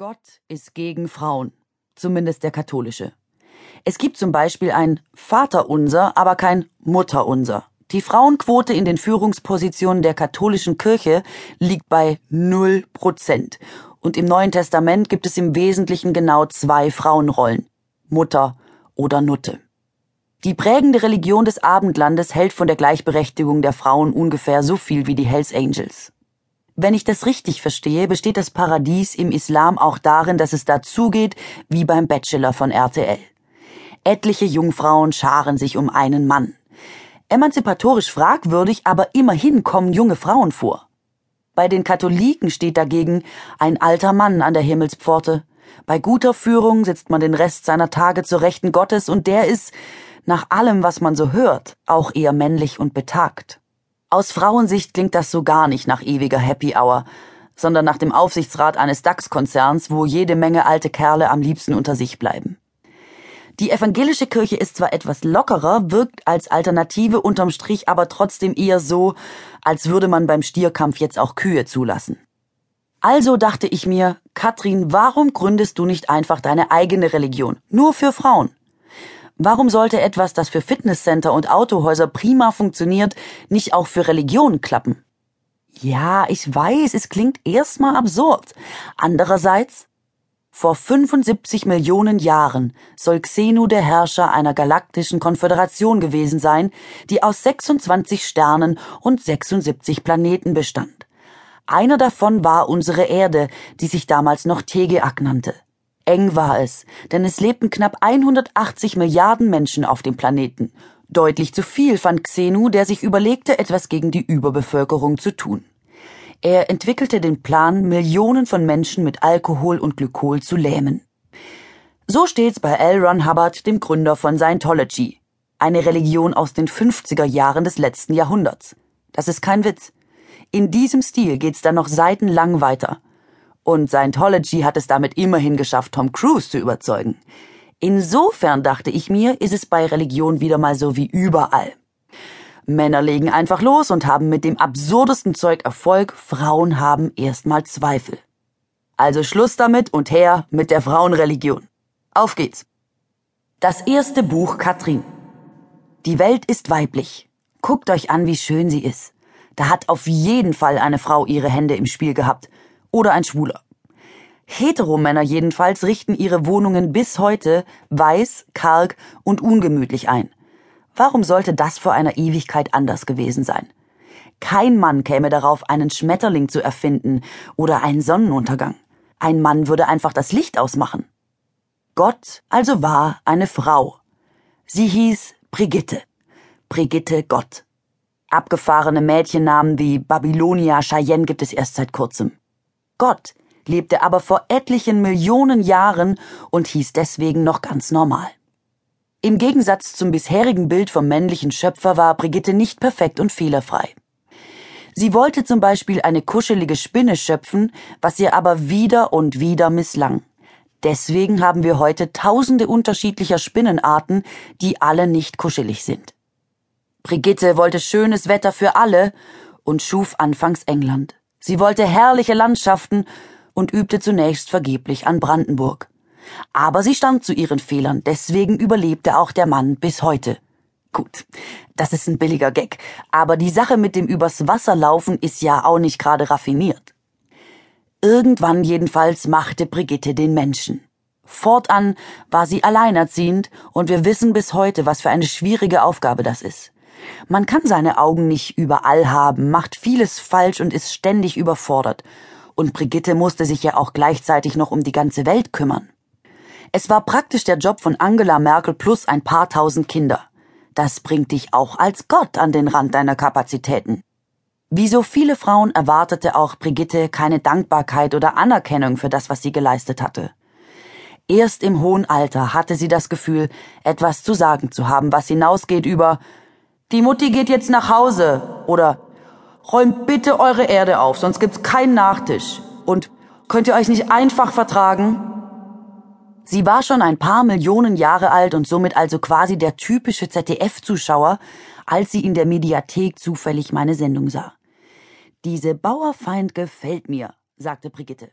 Gott ist gegen Frauen, zumindest der katholische. Es gibt zum Beispiel ein Vaterunser, aber kein Mutterunser. Die Frauenquote in den Führungspositionen der katholischen Kirche liegt bei null Prozent. Und im Neuen Testament gibt es im Wesentlichen genau zwei Frauenrollen. Mutter oder Nutte. Die prägende Religion des Abendlandes hält von der Gleichberechtigung der Frauen ungefähr so viel wie die Hells Angels. Wenn ich das richtig verstehe, besteht das Paradies im Islam auch darin, dass es dazugeht wie beim Bachelor von RTL. Etliche Jungfrauen scharen sich um einen Mann. Emanzipatorisch fragwürdig, aber immerhin kommen junge Frauen vor. Bei den Katholiken steht dagegen ein alter Mann an der Himmelspforte. Bei guter Führung sitzt man den Rest seiner Tage zur Rechten Gottes und der ist, nach allem, was man so hört, auch eher männlich und betagt. Aus Frauensicht klingt das so gar nicht nach ewiger Happy Hour, sondern nach dem Aufsichtsrat eines DAX-Konzerns, wo jede Menge alte Kerle am liebsten unter sich bleiben. Die evangelische Kirche ist zwar etwas lockerer, wirkt als Alternative unterm Strich aber trotzdem eher so, als würde man beim Stierkampf jetzt auch Kühe zulassen. Also dachte ich mir, Katrin, warum gründest du nicht einfach deine eigene Religion? Nur für Frauen. Warum sollte etwas, das für Fitnesscenter und Autohäuser prima funktioniert, nicht auch für Religion klappen? Ja, ich weiß, es klingt erstmal absurd. Andererseits, vor 75 Millionen Jahren soll Xenu der Herrscher einer galaktischen Konföderation gewesen sein, die aus 26 Sternen und 76 Planeten bestand. Einer davon war unsere Erde, die sich damals noch Tegeak nannte. Eng war es, denn es lebten knapp 180 Milliarden Menschen auf dem Planeten. Deutlich zu viel fand Xenu, der sich überlegte, etwas gegen die Überbevölkerung zu tun. Er entwickelte den Plan, Millionen von Menschen mit Alkohol und Glykol zu lähmen. So steht's bei L. Ron Hubbard, dem Gründer von Scientology, eine Religion aus den 50er Jahren des letzten Jahrhunderts. Das ist kein Witz. In diesem Stil geht's dann noch seitenlang weiter. Und Scientology hat es damit immerhin geschafft, Tom Cruise zu überzeugen. Insofern dachte ich mir, ist es bei Religion wieder mal so wie überall. Männer legen einfach los und haben mit dem absurdesten Zeug Erfolg, Frauen haben erstmal Zweifel. Also Schluss damit und her mit der Frauenreligion. Auf geht's. Das erste Buch Katrin. Die Welt ist weiblich. Guckt euch an, wie schön sie ist. Da hat auf jeden Fall eine Frau ihre Hände im Spiel gehabt oder ein Schwuler. Heteromänner jedenfalls richten ihre Wohnungen bis heute weiß, karg und ungemütlich ein. Warum sollte das vor einer Ewigkeit anders gewesen sein? Kein Mann käme darauf, einen Schmetterling zu erfinden oder einen Sonnenuntergang. Ein Mann würde einfach das Licht ausmachen. Gott also war eine Frau. Sie hieß Brigitte. Brigitte Gott. Abgefahrene Mädchennamen wie Babylonia Cheyenne gibt es erst seit kurzem. Gott lebte aber vor etlichen Millionen Jahren und hieß deswegen noch ganz normal. Im Gegensatz zum bisherigen Bild vom männlichen Schöpfer war Brigitte nicht perfekt und fehlerfrei. Sie wollte zum Beispiel eine kuschelige Spinne schöpfen, was ihr aber wieder und wieder misslang. Deswegen haben wir heute tausende unterschiedlicher Spinnenarten, die alle nicht kuschelig sind. Brigitte wollte schönes Wetter für alle und schuf anfangs England. Sie wollte herrliche Landschaften und übte zunächst vergeblich an Brandenburg. Aber sie stand zu ihren Fehlern, deswegen überlebte auch der Mann bis heute. Gut, das ist ein billiger Gag, aber die Sache mit dem übers Wasser laufen ist ja auch nicht gerade raffiniert. Irgendwann jedenfalls machte Brigitte den Menschen. Fortan war sie alleinerziehend und wir wissen bis heute, was für eine schwierige Aufgabe das ist. Man kann seine Augen nicht überall haben, macht vieles falsch und ist ständig überfordert. Und Brigitte musste sich ja auch gleichzeitig noch um die ganze Welt kümmern. Es war praktisch der Job von Angela Merkel plus ein paar tausend Kinder. Das bringt dich auch als Gott an den Rand deiner Kapazitäten. Wie so viele Frauen erwartete auch Brigitte keine Dankbarkeit oder Anerkennung für das, was sie geleistet hatte. Erst im hohen Alter hatte sie das Gefühl, etwas zu sagen zu haben, was hinausgeht über die Mutti geht jetzt nach Hause oder räumt bitte eure Erde auf, sonst gibt's keinen Nachtisch. Und könnt ihr euch nicht einfach vertragen? Sie war schon ein paar Millionen Jahre alt und somit also quasi der typische ZDF-Zuschauer, als sie in der Mediathek zufällig meine Sendung sah. Diese Bauerfeind gefällt mir, sagte Brigitte.